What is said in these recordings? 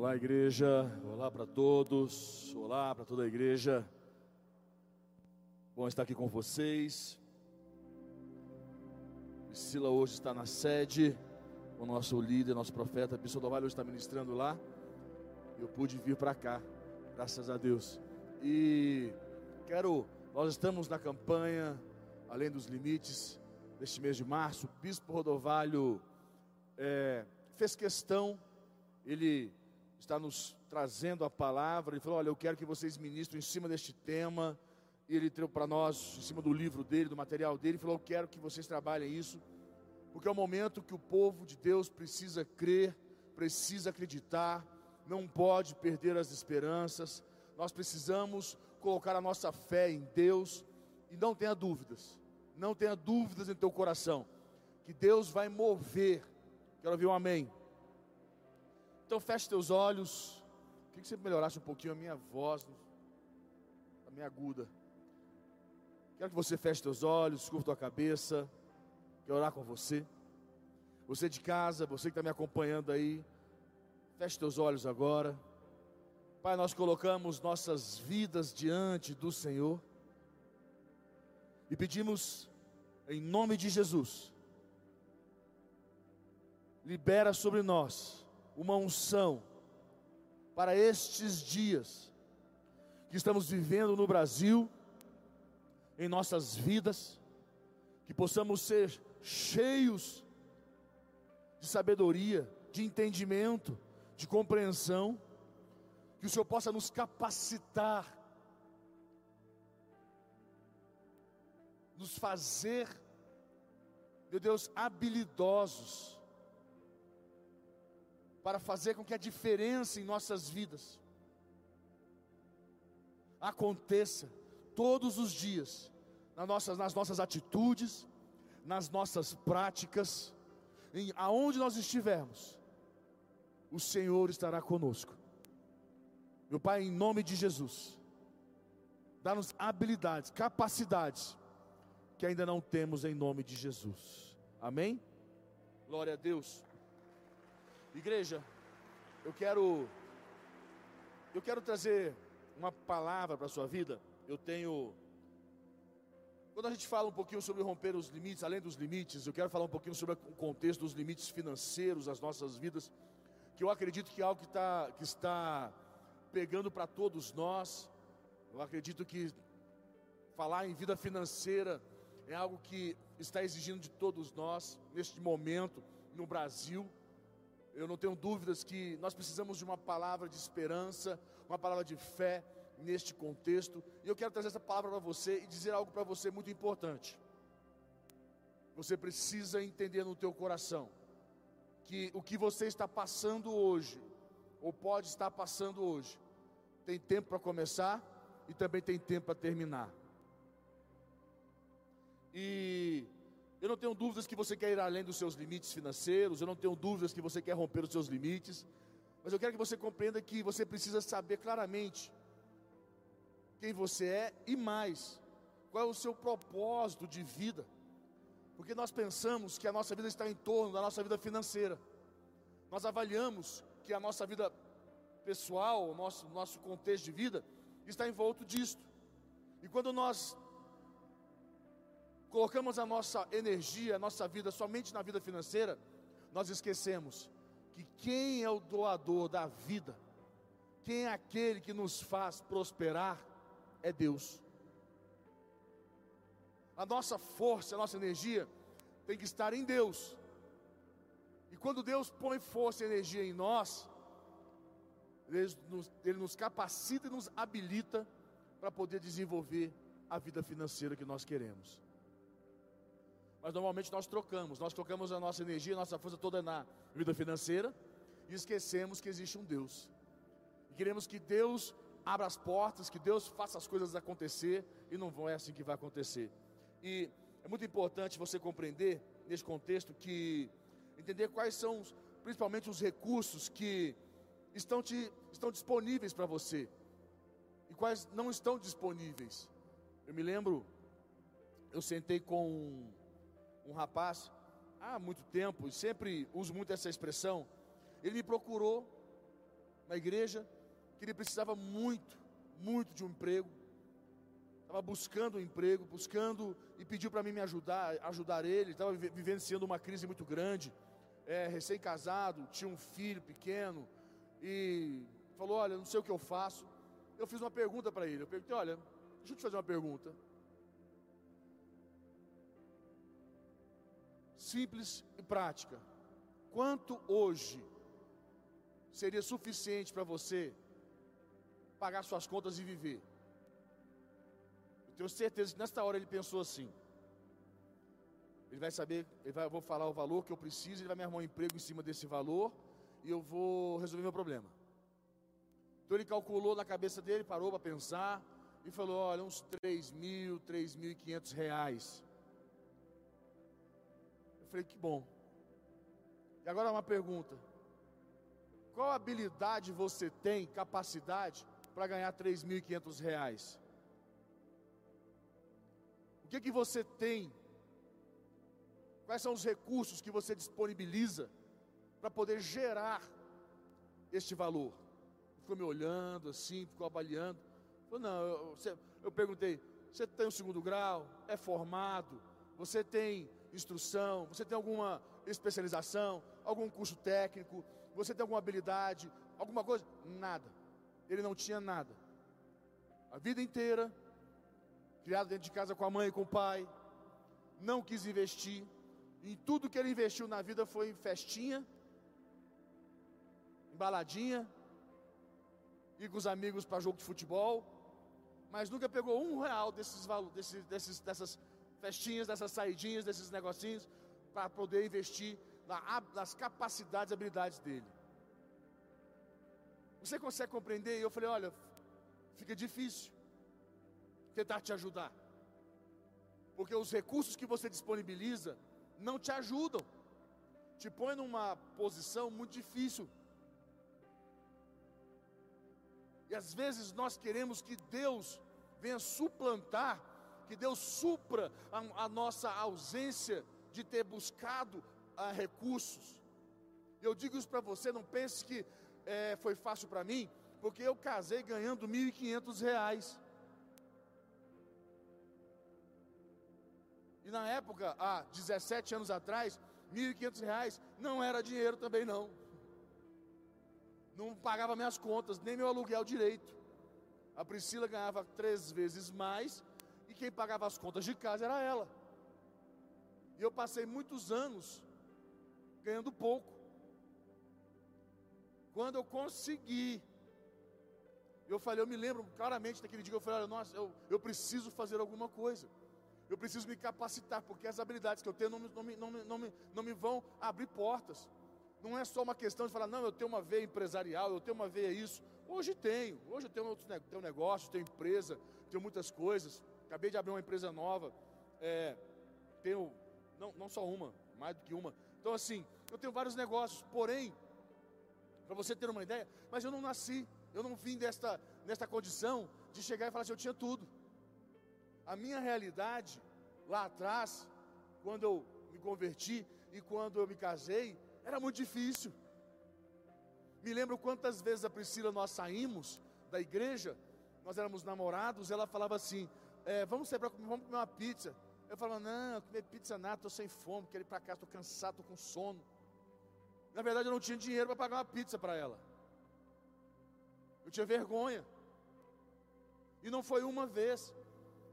Olá, igreja. Olá para todos. Olá para toda a igreja. Bom estar aqui com vocês. Priscila hoje está na sede. O nosso líder, nosso profeta, Bispo Dovalho hoje está ministrando lá. Eu pude vir para cá, graças a Deus. E quero, nós estamos na campanha Além dos Limites, deste mês de março. O Bispo Rodovalho é, fez questão, ele está nos trazendo a palavra. Ele falou: Olha, eu quero que vocês ministrem em cima deste tema. E ele deu para nós, em cima do livro dele, do material dele, ele falou: Eu quero que vocês trabalhem isso, porque é o momento que o povo de Deus precisa crer, precisa acreditar, não pode perder as esperanças. Nós precisamos colocar a nossa fé em Deus e não tenha dúvidas, não tenha dúvidas em teu coração, que Deus vai mover. Quero ouvir um amém. Então feche teus olhos. Queria que você melhorasse um pouquinho a minha voz, a minha aguda. Quero que você feche teus olhos, curva tua cabeça. Quero orar com você. Você de casa, você que está me acompanhando aí, feche teus olhos agora. Pai, nós colocamos nossas vidas diante do Senhor e pedimos, em nome de Jesus, libera sobre nós uma unção para estes dias que estamos vivendo no Brasil, em nossas vidas, que possamos ser cheios de sabedoria, de entendimento, de compreensão, que o Senhor possa nos capacitar, nos fazer, meu Deus, habilidosos para fazer com que a diferença em nossas vidas aconteça todos os dias, nas nossas, nas nossas atitudes, nas nossas práticas, em aonde nós estivermos, o Senhor estará conosco. Meu Pai, em nome de Jesus, dá-nos habilidades, capacidades que ainda não temos em nome de Jesus. Amém? Glória a Deus. Igreja, eu quero eu quero trazer uma palavra para a sua vida. Eu tenho quando a gente fala um pouquinho sobre romper os limites, além dos limites, eu quero falar um pouquinho sobre o contexto dos limites financeiros das nossas vidas, que eu acredito que é algo que, tá, que está pegando para todos nós. Eu acredito que falar em vida financeira é algo que está exigindo de todos nós neste momento no Brasil. Eu não tenho dúvidas que nós precisamos de uma palavra de esperança, uma palavra de fé neste contexto. E eu quero trazer essa palavra para você e dizer algo para você muito importante. Você precisa entender no teu coração que o que você está passando hoje, ou pode estar passando hoje, tem tempo para começar e também tem tempo para terminar. E eu não tenho dúvidas que você quer ir além dos seus limites financeiros, eu não tenho dúvidas que você quer romper os seus limites, mas eu quero que você compreenda que você precisa saber claramente quem você é e mais, qual é o seu propósito de vida. Porque nós pensamos que a nossa vida está em torno da nossa vida financeira. Nós avaliamos que a nossa vida pessoal, o nosso, nosso contexto de vida, está envolto disto. E quando nós colocamos a nossa energia, a nossa vida somente na vida financeira, nós esquecemos que quem é o doador da vida, quem é aquele que nos faz prosperar, é Deus. A nossa força, a nossa energia tem que estar em Deus. E quando Deus põe força e energia em nós, Ele nos, Ele nos capacita e nos habilita para poder desenvolver a vida financeira que nós queremos. Mas normalmente nós trocamos, nós trocamos a nossa energia, a nossa força toda na vida financeira e esquecemos que existe um Deus. E queremos que Deus abra as portas, que Deus faça as coisas acontecer e não é assim que vai acontecer. E é muito importante você compreender nesse contexto que entender quais são principalmente os recursos que estão, te, estão disponíveis para você e quais não estão disponíveis. Eu me lembro, eu sentei com um rapaz há muito tempo, e sempre uso muito essa expressão. Ele me procurou, na igreja, que ele precisava muito, muito de um emprego. Estava buscando um emprego, buscando e pediu para mim me ajudar, ajudar ele. Estava vivenciando uma crise muito grande, é, recém-casado, tinha um filho pequeno e falou: Olha, não sei o que eu faço. Eu fiz uma pergunta para ele. Eu perguntei: Olha, deixa eu te fazer uma pergunta. Simples e prática. Quanto hoje seria suficiente para você pagar suas contas e viver? Eu tenho certeza que nesta hora ele pensou assim. Ele vai saber, ele vai, eu vou falar o valor que eu preciso, ele vai me arrumar um emprego em cima desse valor e eu vou resolver meu problema. Então ele calculou na cabeça dele, parou para pensar e falou: olha, uns 3 mil, 3.500 reais. Falei: que bom. E agora uma pergunta: qual habilidade você tem, capacidade, para ganhar 3.500 reais? O que, que você tem? Quais são os recursos que você disponibiliza para poder gerar este valor? Ficou me olhando assim, ficou avaliando. Falei, não, eu, eu perguntei: você tem o segundo grau? É formado? Você tem instrução? Você tem alguma especialização? Algum curso técnico? Você tem alguma habilidade? Alguma coisa? Nada. Ele não tinha nada. A vida inteira, criado dentro de casa com a mãe e com o pai, não quis investir. E tudo que ele investiu na vida foi em festinha, em baladinha, ir com os amigos para jogo de futebol, mas nunca pegou um real desses, desses, dessas festinhas, dessas saidinhas, desses negocinhos, para poder investir na, nas capacidades e habilidades dele. Você consegue compreender? E eu falei: olha, fica difícil tentar te ajudar, porque os recursos que você disponibiliza não te ajudam, te põe numa posição muito difícil. E às vezes nós queremos que Deus venha suplantar, que Deus supra a, a nossa ausência de ter buscado a recursos. Eu digo isso para você, não pense que é, foi fácil para mim, porque eu casei ganhando R$ 1.500. E na época, há 17 anos atrás, R$ 1.500 não era dinheiro também não. Não pagava minhas contas, nem meu aluguel direito. A Priscila ganhava três vezes mais quem pagava as contas de casa era ela. E eu passei muitos anos ganhando pouco. Quando eu consegui, eu falei, eu me lembro claramente daquele dia eu falei, nossa, eu, eu preciso fazer alguma coisa. Eu preciso me capacitar, porque as habilidades que eu tenho não, não, não, não, me, não me vão abrir portas. Não é só uma questão de falar, não, eu tenho uma veia empresarial, eu tenho uma veia isso. Hoje tenho, hoje eu tenho, outros, tenho negócio, tenho empresa, tenho muitas coisas. Acabei de abrir uma empresa nova, é, tenho, não, não só uma, mais do que uma. Então assim, eu tenho vários negócios, porém, para você ter uma ideia, mas eu não nasci, eu não vim desta, nesta condição de chegar e falar assim, eu tinha tudo. A minha realidade, lá atrás, quando eu me converti e quando eu me casei, era muito difícil. Me lembro quantas vezes a Priscila nós saímos da igreja, nós éramos namorados, ela falava assim: é, vamos sair para vamos comer uma pizza. Eu falava, não, comer pizza nada, estou sem fome, quero ir para casa, estou cansado, estou com sono. Na verdade, eu não tinha dinheiro para pagar uma pizza para ela. Eu tinha vergonha. E não foi uma vez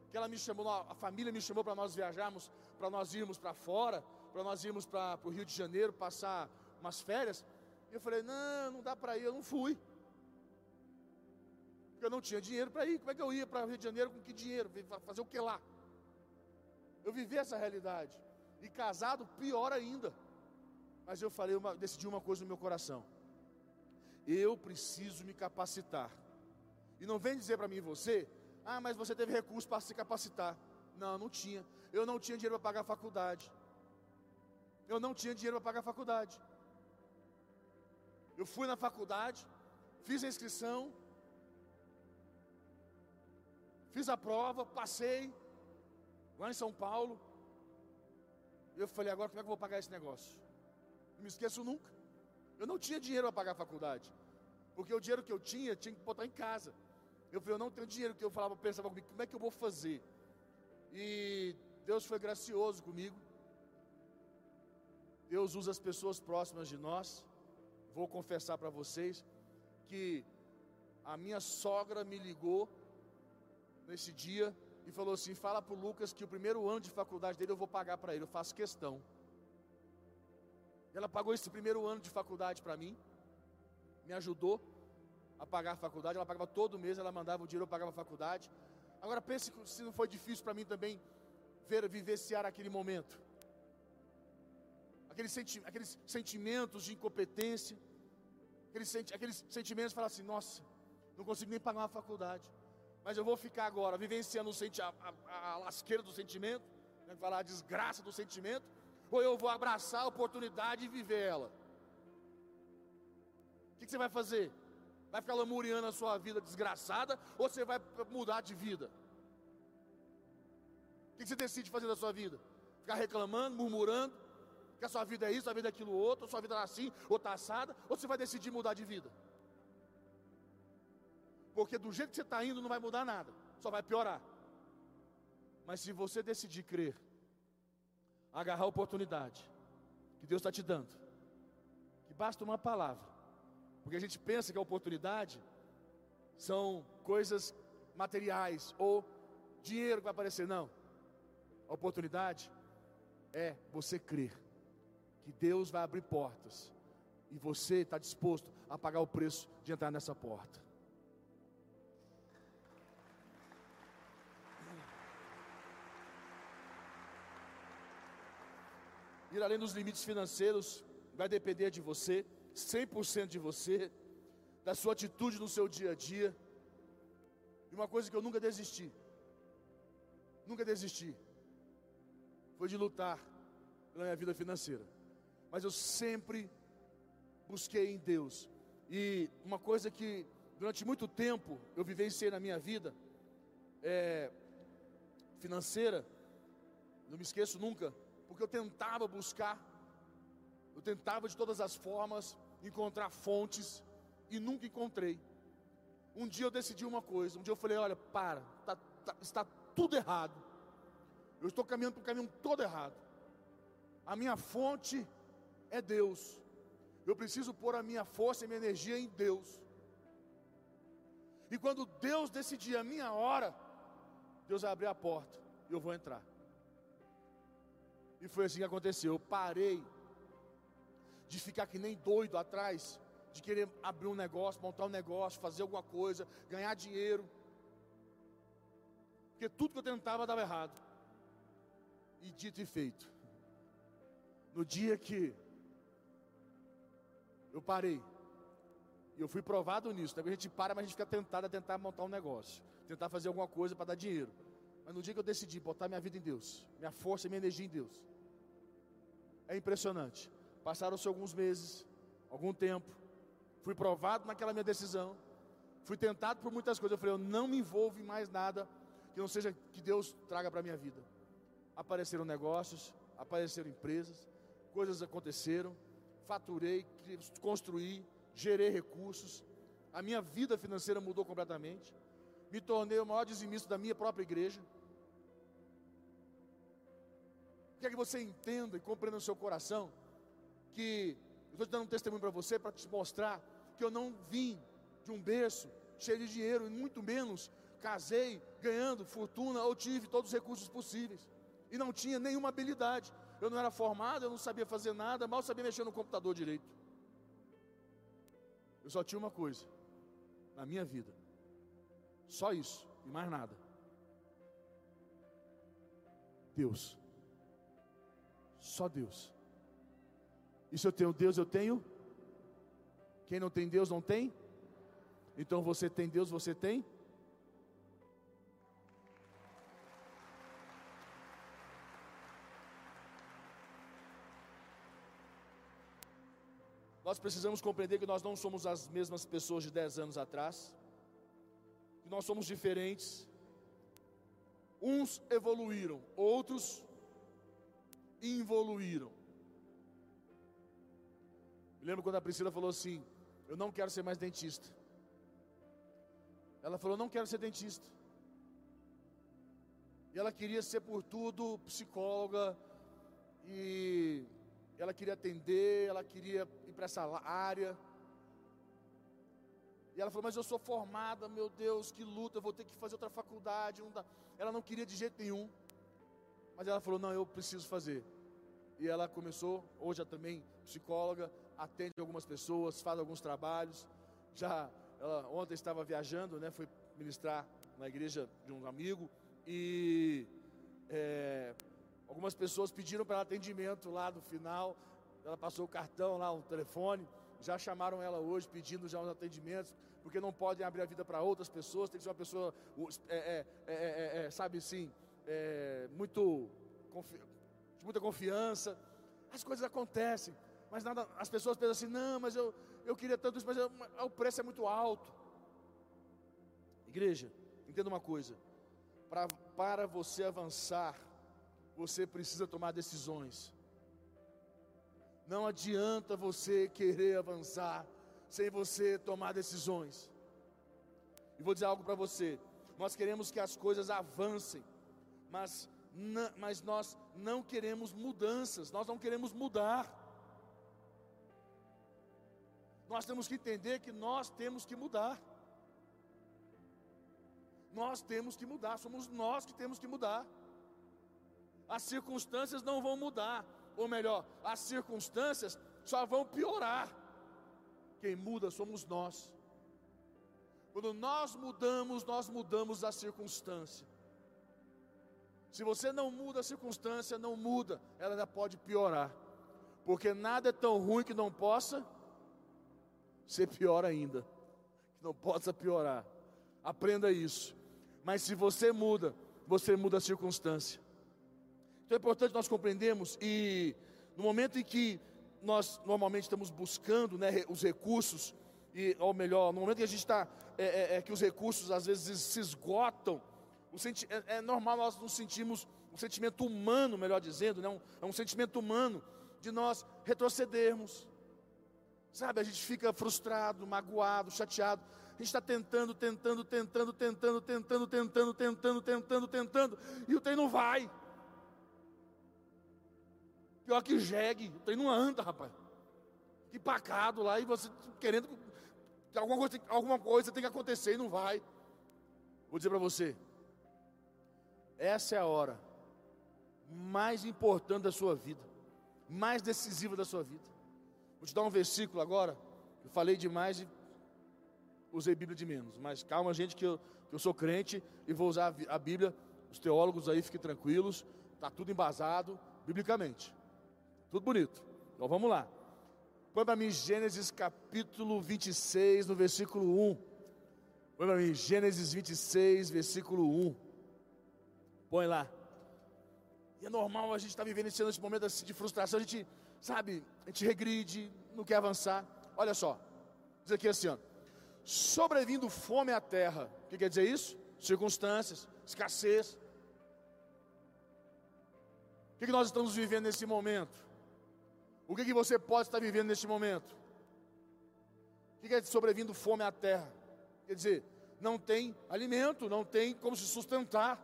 que ela me chamou, a família me chamou para nós viajarmos, para nós irmos para fora, para nós irmos para o Rio de Janeiro passar umas férias. E eu falei, não, não dá para ir, eu não fui. Porque eu não tinha dinheiro para ir. Como é que eu ia para o Rio de Janeiro com que dinheiro? Fazer o que lá? Eu vivi essa realidade. E casado, pior ainda. Mas eu falei, uma, decidi uma coisa no meu coração. Eu preciso me capacitar. E não vem dizer para mim você, ah, mas você teve recurso para se capacitar. Não, não tinha. Eu não tinha dinheiro para pagar a faculdade. Eu não tinha dinheiro para pagar a faculdade. Eu fui na faculdade, fiz a inscrição, fiz a prova, passei, lá em São Paulo. Eu falei, agora como é que eu vou pagar esse negócio? Não me esqueço nunca. Eu não tinha dinheiro para pagar a faculdade. Porque o dinheiro que eu tinha, tinha que botar em casa. Eu falei, eu não tenho dinheiro, que eu falava, pensava comigo, como é que eu vou fazer? E Deus foi gracioso comigo. Deus usa as pessoas próximas de nós. Vou confessar para vocês que a minha sogra me ligou nesse dia e falou assim: fala para o Lucas que o primeiro ano de faculdade dele eu vou pagar para ele, eu faço questão. Ela pagou esse primeiro ano de faculdade para mim, me ajudou a pagar a faculdade, ela pagava todo mês, ela mandava o dinheiro, eu pagava a faculdade. Agora pense se não foi difícil para mim também ver, vivenciar aquele momento. Aqueles, senti aqueles sentimentos de incompetência, aqueles, senti aqueles sentimentos de falar assim, nossa, não consigo nem pagar uma faculdade. Mas eu vou ficar agora vivenciando a, a, lasqueira do sentimento, né, falar a desgraça do sentimento, ou eu vou abraçar a oportunidade e viver ela. O que, você vai fazer? Vai ficar lamuriando a sua vida desgraçada ou você vai mudar de vida? O que você decide fazer da sua vida? Ficar reclamando, murmurando, que a sua vida é isso, a vida é aquilo outro, a sua vida é assim, ou está assada, ou você vai decidir mudar de vida? Porque do jeito que você está indo não vai mudar nada, só vai piorar. Mas se você decidir crer, agarrar a oportunidade que Deus está te dando, que basta uma palavra, porque a gente pensa que a oportunidade são coisas materiais ou dinheiro que vai aparecer. Não. A oportunidade é você crer que Deus vai abrir portas e você está disposto a pagar o preço de entrar nessa porta. Ir além dos limites financeiros vai depender de você. 100% de você, da sua atitude no seu dia a dia. E uma coisa que eu nunca desisti, nunca desisti, foi de lutar pela minha vida financeira. Mas eu sempre busquei em Deus. E uma coisa que durante muito tempo eu vivenciei na minha vida é, financeira, não me esqueço nunca, porque eu tentava buscar, eu tentava de todas as formas encontrar fontes e nunca encontrei. Um dia eu decidi uma coisa, um dia eu falei, olha, para, tá, tá, está tudo errado. Eu estou caminhando para o caminho todo errado. A minha fonte é Deus. Eu preciso pôr a minha força e minha energia em Deus. E quando Deus decidir a minha hora, Deus vai abrir a porta e eu vou entrar. E foi assim que aconteceu. Eu parei de ficar que nem doido atrás, de querer abrir um negócio, montar um negócio, fazer alguma coisa, ganhar dinheiro. Porque tudo que eu tentava dava errado. E dito e feito. No dia que eu parei, e eu fui provado nisso. Né? A gente para, mas a gente fica tentado a tentar montar um negócio, tentar fazer alguma coisa para dar dinheiro. Mas no dia que eu decidi botar minha vida em Deus, minha força e minha energia em Deus, é impressionante. Passaram-se alguns meses, algum tempo. Fui provado naquela minha decisão. Fui tentado por muitas coisas. Eu falei, eu não me envolvo em mais nada que não seja que Deus traga para a minha vida. Apareceram negócios, apareceram empresas, coisas aconteceram. Faturei, construí, gerei recursos. A minha vida financeira mudou completamente. Me tornei o maior dizimista da minha própria igreja. Quer que você entenda e compreenda no seu coração que eu estou te dando um testemunho para você para te mostrar que eu não vim de um berço cheio de dinheiro, e muito menos casei ganhando fortuna ou tive todos os recursos possíveis e não tinha nenhuma habilidade. Eu não era formado, eu não sabia fazer nada, mal sabia mexer no computador direito. Eu só tinha uma coisa na minha vida, só isso e mais nada. Deus, só Deus. E se eu tenho Deus, eu tenho? Quem não tem Deus não tem? Então você tem Deus, você tem? Nós precisamos compreender que nós não somos as mesmas pessoas de 10 anos atrás, que nós somos diferentes. Uns evoluíram, outros involuíram. Me lembro quando a Priscila falou assim: Eu não quero ser mais dentista. Ela falou: não quero ser dentista. E ela queria ser por tudo psicóloga. E ela queria atender, ela queria ir para essa área. E ela falou: Mas eu sou formada, meu Deus, que luta, eu vou ter que fazer outra faculdade. Ela não queria de jeito nenhum. Mas ela falou: Não, eu preciso fazer. E ela começou, hoje é também psicóloga, atende algumas pessoas, faz alguns trabalhos. Já ela ontem estava viajando, né? Foi ministrar na igreja de um amigo e é, algumas pessoas pediram para atendimento lá no final. Ela passou o cartão lá, o telefone. Já chamaram ela hoje pedindo já os atendimentos, porque não podem abrir a vida para outras pessoas. Tem que ser uma pessoa, é, é, é, sabe assim, muito de muita confiança. As coisas acontecem, mas nada, as pessoas pensam assim: não, mas eu, eu queria tanto isso, mas eu, o preço é muito alto. Igreja, entenda uma coisa: pra, para você avançar, você precisa tomar decisões. Não adianta você querer avançar sem você tomar decisões. E vou dizer algo para você: nós queremos que as coisas avancem, mas, mas nós não queremos mudanças, nós não queremos mudar. Nós temos que entender que nós temos que mudar. Nós temos que mudar, somos nós que temos que mudar. As circunstâncias não vão mudar, ou melhor, as circunstâncias só vão piorar. Quem muda somos nós. Quando nós mudamos, nós mudamos a circunstância. Se você não muda a circunstância, não muda, ela ainda pode piorar. Porque nada é tão ruim que não possa ser pior ainda. Que não possa piorar. Aprenda isso. Mas se você muda, você muda a circunstância. Então é importante nós compreendermos e no momento em que nós normalmente estamos buscando né, os recursos, e, ou melhor, no momento que a gente está, é, é, é, que os recursos às vezes se esgotam, é, é, normal nós nos sentimos, um sentimento humano, melhor dizendo, né, um, é um sentimento humano de nós retrocedermos. Sabe, a gente fica frustrado, magoado, chateado. A gente está tentando, tentando, tentando, tentando, tentando, tentando, tentando, tentando, tentando, e o trem não vai. Pior que jegue, o trem não anda, rapaz. Que pacado lá e você querendo que alguma coisa, alguma coisa tem que acontecer e não vai. Vou dizer para você, essa é a hora mais importante da sua vida, mais decisiva da sua vida. Vou te dar um versículo agora. Eu falei demais e usei Bíblia de menos. Mas calma, gente, que eu, que eu sou crente e vou usar a Bíblia. Os teólogos aí fiquem tranquilos. Está tudo embasado biblicamente. Tudo bonito. Então vamos lá. Põe para mim Gênesis capítulo 26, no versículo 1. Põe para mim Gênesis 26, versículo 1. Põe lá. E é normal a gente estar tá vivendo esse, esse momento assim de frustração. A gente, sabe, a gente regride, não quer avançar. Olha só. Diz aqui assim, ó. Sobrevindo fome à terra. O que quer dizer isso? Circunstâncias, escassez. O que, que nós estamos vivendo nesse momento? O que, que você pode estar vivendo neste momento? O que, que é sobrevindo fome à terra? Quer dizer, não tem alimento, não tem como se sustentar.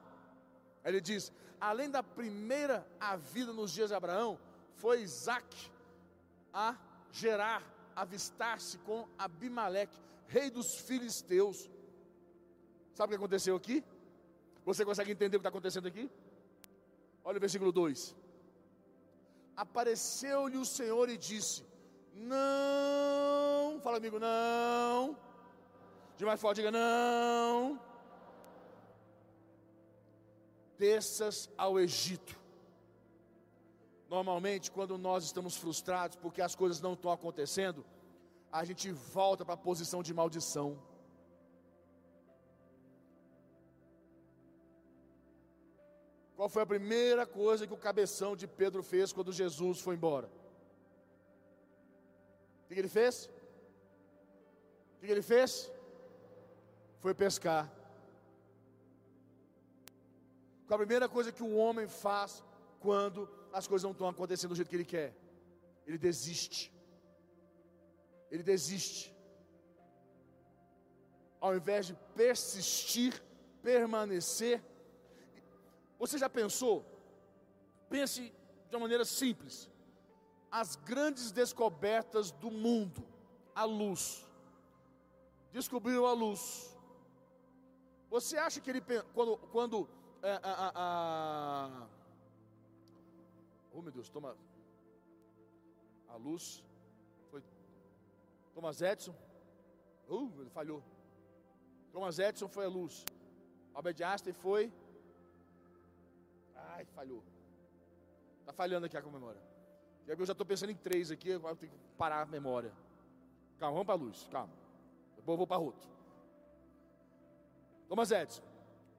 Ele diz: além da primeira a vida nos dias de Abraão, foi Isaac a gerar, avistar-se com Abimeleque, rei dos filisteus. Sabe o que aconteceu aqui? Você consegue entender o que está acontecendo aqui? Olha o versículo 2 apareceu-lhe o Senhor e disse: Não, fala amigo, não. De mais forte, diga não. Desças ao Egito. Normalmente, quando nós estamos frustrados porque as coisas não estão acontecendo, a gente volta para a posição de maldição. Qual foi a primeira coisa que o cabeção de Pedro fez quando Jesus foi embora? O que ele fez? O que ele fez? Foi pescar. Qual a primeira coisa que o homem faz quando as coisas não estão acontecendo do jeito que ele quer? Ele desiste. Ele desiste. ao invés de persistir, permanecer. Você já pensou? Pense de uma maneira simples. As grandes descobertas do mundo, a luz. Descobriram a luz. Você acha que ele, quando, quando é, a, a, oh meu Deus, toma a luz, foi Thomas Edison, uh, ele falhou. Thomas Edison foi a luz. Albert Einstein foi. Ai, falhou. Está falhando aqui a memória. Eu já estou pensando em três aqui, agora tenho que parar a memória. Calma, vamos para a luz, calma. Depois eu vou para outro. Thomas Edison,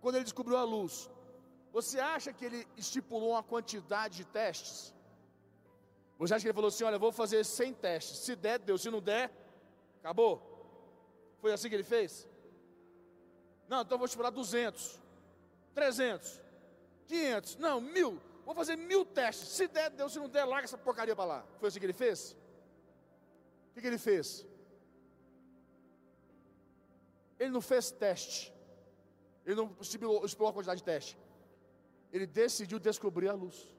quando ele descobriu a luz, você acha que ele estipulou uma quantidade de testes? Você acha que ele falou assim: olha, vou fazer 100 testes. Se der, deu. Se não der, acabou. Foi assim que ele fez? Não, então vou estipular 200, 300, 500, não, mil. Vou fazer mil testes. Se der, deu. Se não der, larga essa porcaria para lá. Foi assim que ele fez? O que, que ele fez? Ele não fez teste. Ele não estipulou a quantidade de teste. Ele decidiu descobrir a luz.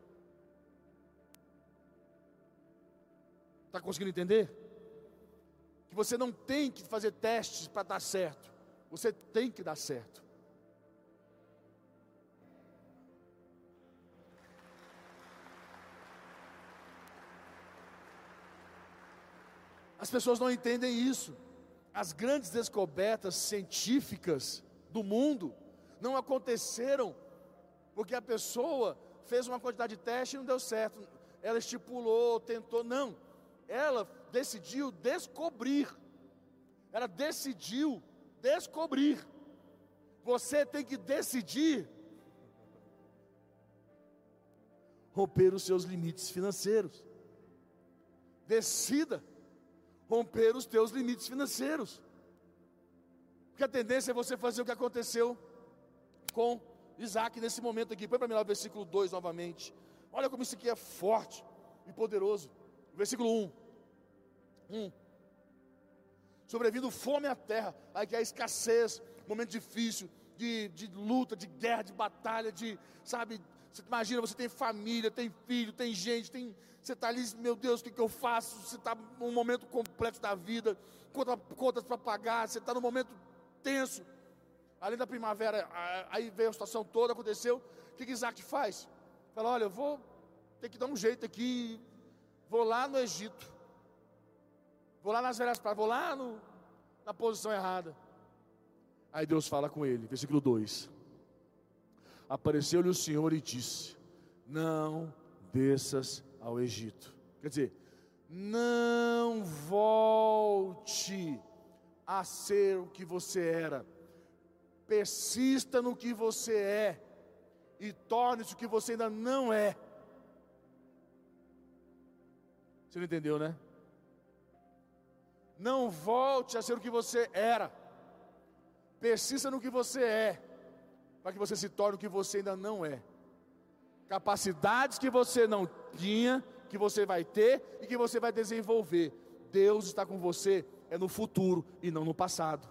Está conseguindo entender? Que você não tem que fazer testes para dar certo. Você tem que dar certo. As pessoas não entendem isso. As grandes descobertas científicas do mundo não aconteceram porque a pessoa fez uma quantidade de teste e não deu certo. Ela estipulou, tentou, não. Ela decidiu descobrir. Ela decidiu descobrir. Você tem que decidir romper os seus limites financeiros. Decida romper os teus limites financeiros. Porque a tendência é você fazer o que aconteceu com Isaac nesse momento aqui. Põe para mim lá o versículo 2 novamente. Olha como isso aqui é forte e poderoso. Versículo 1. 1 sobrevindo fome à terra, aí que é a escassez, momento difícil, de, de luta, de guerra, de batalha, de, sabe, você imagina, você tem família, tem filho, tem gente, tem, você está ali, meu Deus, o que, que eu faço? Você está num momento complexo da vida, contas para pagar, você está num momento tenso. Além da primavera, aí veio a situação toda, aconteceu. O que, que Isaac faz? Fala, olha, eu vou ter que dar um jeito aqui, vou lá no Egito. Vou lá nas velhas praias, vou lá no, na posição errada. Aí Deus fala com ele, versículo 2: Apareceu-lhe o Senhor e disse: Não desças ao Egito. Quer dizer, não volte a ser o que você era, persista no que você é, e torne-se o que você ainda não é. Você não entendeu, né? Não volte a ser o que você era. Persista no que você é, para que você se torne o que você ainda não é. Capacidades que você não tinha, que você vai ter e que você vai desenvolver. Deus está com você é no futuro e não no passado.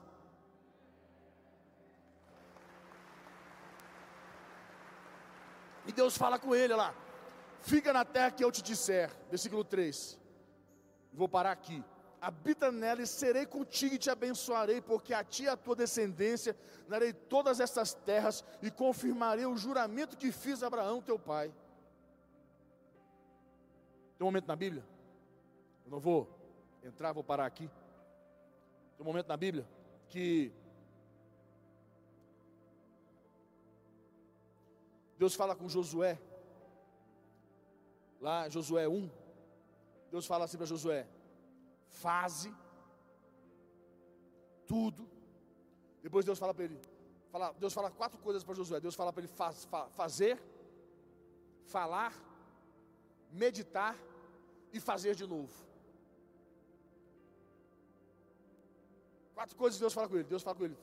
E Deus fala com ele lá: Fica na terra que eu te disser. Versículo 3. Vou parar aqui habita nela e serei contigo e te abençoarei, porque a ti e a tua descendência darei todas estas terras e confirmarei o juramento que fiz a Abraão, teu pai. Tem um momento na Bíblia, eu não vou entrar, vou parar aqui. Tem um momento na Bíblia que Deus fala com Josué, lá Josué 1, Deus fala assim para Josué: faze tudo. Depois Deus fala para ele, fala, Deus fala quatro coisas para Josué. Deus fala para ele faz, fa, fazer, falar, meditar e fazer de novo. Quatro coisas Deus fala com ele. Deus fala com ele: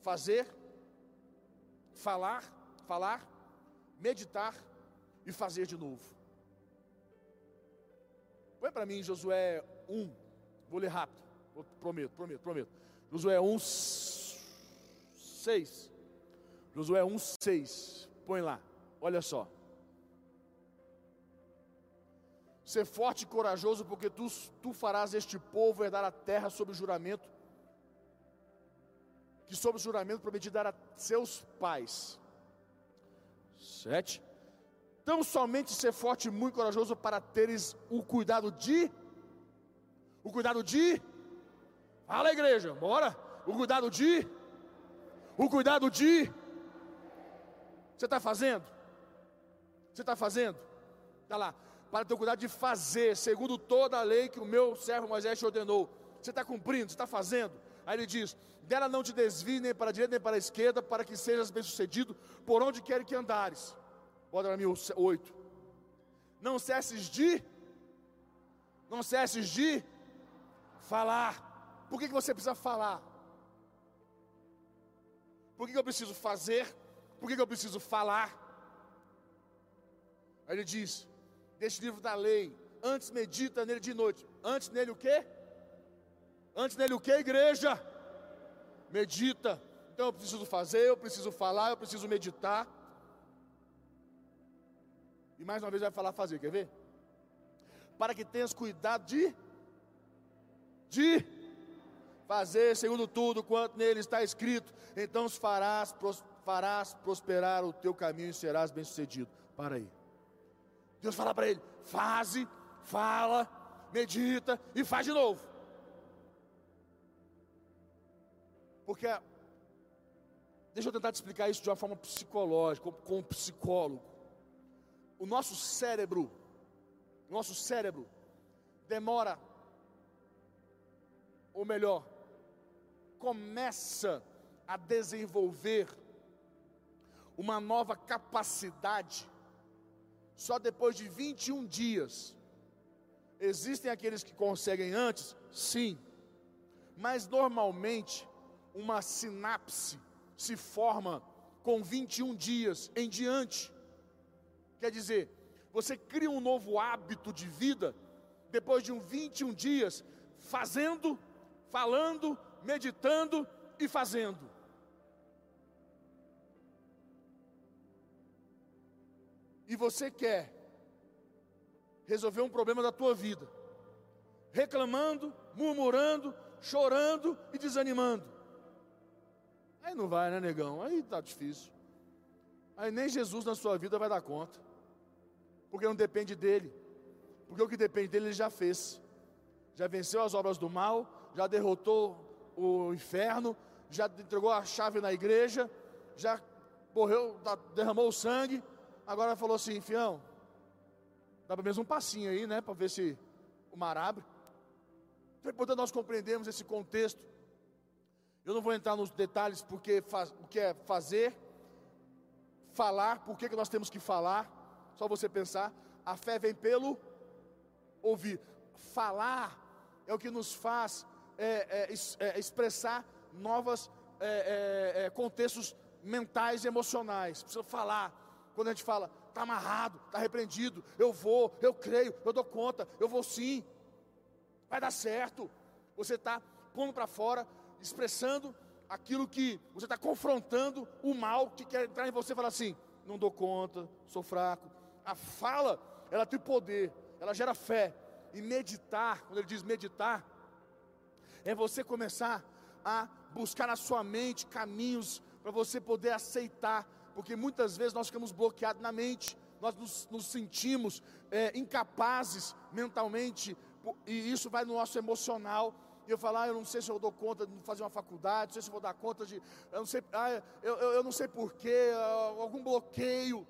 fazer, falar, falar, meditar e fazer de novo. Põe para mim Josué 1, vou ler rápido. Prometo, prometo, prometo. Josué 1, 6. Josué 1, 6. Põe lá, olha só. Ser forte e corajoso, porque tu, tu farás este povo herdar a terra sob juramento, que sob juramento prometi dar a seus pais. Sete. Tão somente ser forte e muito corajoso para teres o cuidado de. O cuidado de. Fala, igreja, bora. O cuidado de. O cuidado de. Você está fazendo? Você está fazendo? Está lá para ter o cuidado de fazer, segundo toda a lei que o meu servo Moisés te ordenou. Você está cumprindo, você está fazendo. Aí ele diz: dela não te desvie nem para a direita nem para a esquerda, para que sejas bem-sucedido por onde quer que andares. Bota para mim o 8. Não cesses de, não cesses de falar. Por que, que você precisa falar? Por que, que eu preciso fazer? Por que, que eu preciso falar? Aí ele diz: deste livro da lei. Antes medita nele de noite. Antes nele o quê? Antes nele o quê, igreja? Medita. Então eu preciso fazer, eu preciso falar, eu preciso meditar. E mais uma vez vai falar fazer, quer ver? Para que tenhas cuidado de de fazer segundo tudo quanto nele está escrito, então farás, farás prosperar o teu caminho e serás bem-sucedido. Para aí. Deus fala para ele: faze, fala, medita e faz de novo. Porque, deixa eu tentar te explicar isso de uma forma psicológica, como psicólogo. O nosso cérebro, nosso cérebro, demora, ou melhor, começa a desenvolver uma nova capacidade só depois de 21 dias. Existem aqueles que conseguem antes? Sim. Mas normalmente, uma sinapse se forma com 21 dias em diante. Quer dizer, você cria um novo hábito de vida depois de um 21 dias fazendo, falando, meditando e fazendo. E você quer resolver um problema da tua vida, reclamando, murmurando, chorando e desanimando. Aí não vai, né, negão? Aí tá difícil. Aí nem Jesus na sua vida vai dar conta. Porque não depende dele. Porque o que depende dele ele já fez. Já venceu as obras do mal, já derrotou o inferno, já entregou a chave na igreja, já morreu, derramou o sangue Agora falou assim, fião, dá para mesmo um passinho aí, né? Para ver se o mar abre. Então importante nós compreendermos esse contexto. Eu não vou entrar nos detalhes porque faz, o que é fazer, falar, por que, que nós temos que falar. Só você pensar. A fé vem pelo ouvir. Falar é o que nos faz é, é, é, expressar novos é, é, é, contextos mentais e emocionais. Precisa falar quando a gente fala, está amarrado, está repreendido, eu vou, eu creio, eu dou conta, eu vou sim, vai dar certo. Você está pondo para fora, expressando aquilo que você está confrontando o mal que quer entrar em você e falar assim: não dou conta, sou fraco. A fala, ela tem poder, ela gera fé. E meditar, quando ele diz meditar, é você começar a buscar na sua mente caminhos para você poder aceitar porque muitas vezes nós ficamos bloqueados na mente, nós nos, nos sentimos é, incapazes mentalmente, e isso vai no nosso emocional. E eu falo, ah, eu não sei se eu dou conta de fazer uma faculdade, não sei se eu vou dar conta de. Eu não sei, ah, eu, eu, eu não sei porquê, ah, algum bloqueio.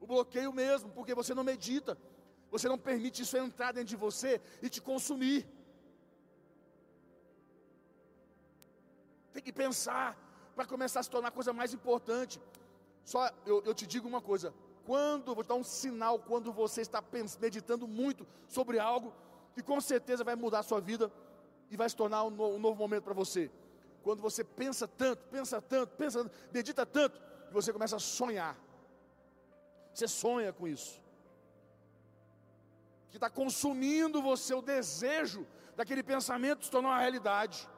O bloqueio mesmo, porque você não medita, você não permite isso entrar dentro de você e te consumir. Tem que pensar para começar a se tornar a coisa mais importante. Só eu, eu te digo uma coisa: quando, vou te dar um sinal, quando você está meditando muito sobre algo, que com certeza vai mudar a sua vida e vai se tornar um, um novo momento para você. Quando você pensa tanto, pensa tanto, pensa, medita tanto, que você começa a sonhar. Você sonha com isso. Que está consumindo você o desejo daquele pensamento se tornar uma realidade.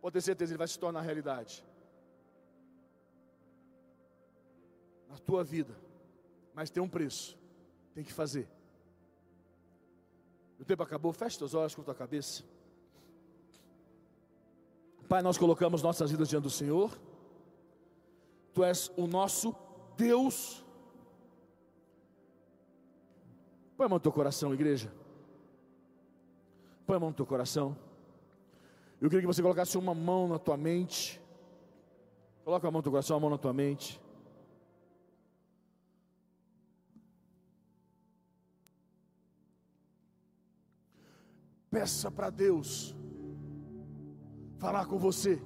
Pode ter certeza, ele vai se tornar realidade. Na tua vida. Mas tem um preço. Tem que fazer. O tempo acabou, fecha teus olhos com a tua cabeça. Pai, nós colocamos nossas vidas diante do Senhor. Tu és o nosso Deus. Põe a mão no teu coração, igreja. Põe a mão no teu coração. Eu queria que você colocasse uma mão na tua mente. Coloca a mão no teu coração, a mão na tua mente. Peça para Deus falar com você.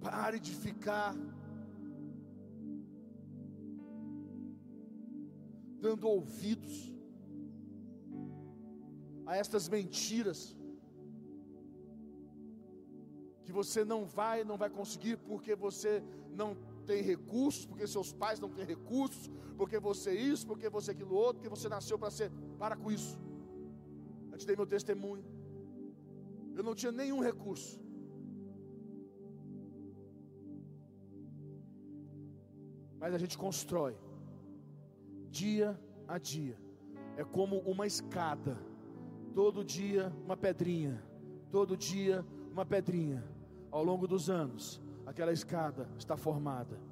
Pare de ficar dando ouvidos a estas mentiras que você não vai, não vai conseguir porque você não tem recursos, porque seus pais não têm recursos, porque você isso, porque você aquilo outro, porque você nasceu para ser. Para com isso. Eu te dei meu testemunho. Eu não tinha nenhum recurso. Mas a gente constrói dia a dia. É como uma escada. Todo dia uma pedrinha, todo dia uma pedrinha. Ao longo dos anos, aquela escada está formada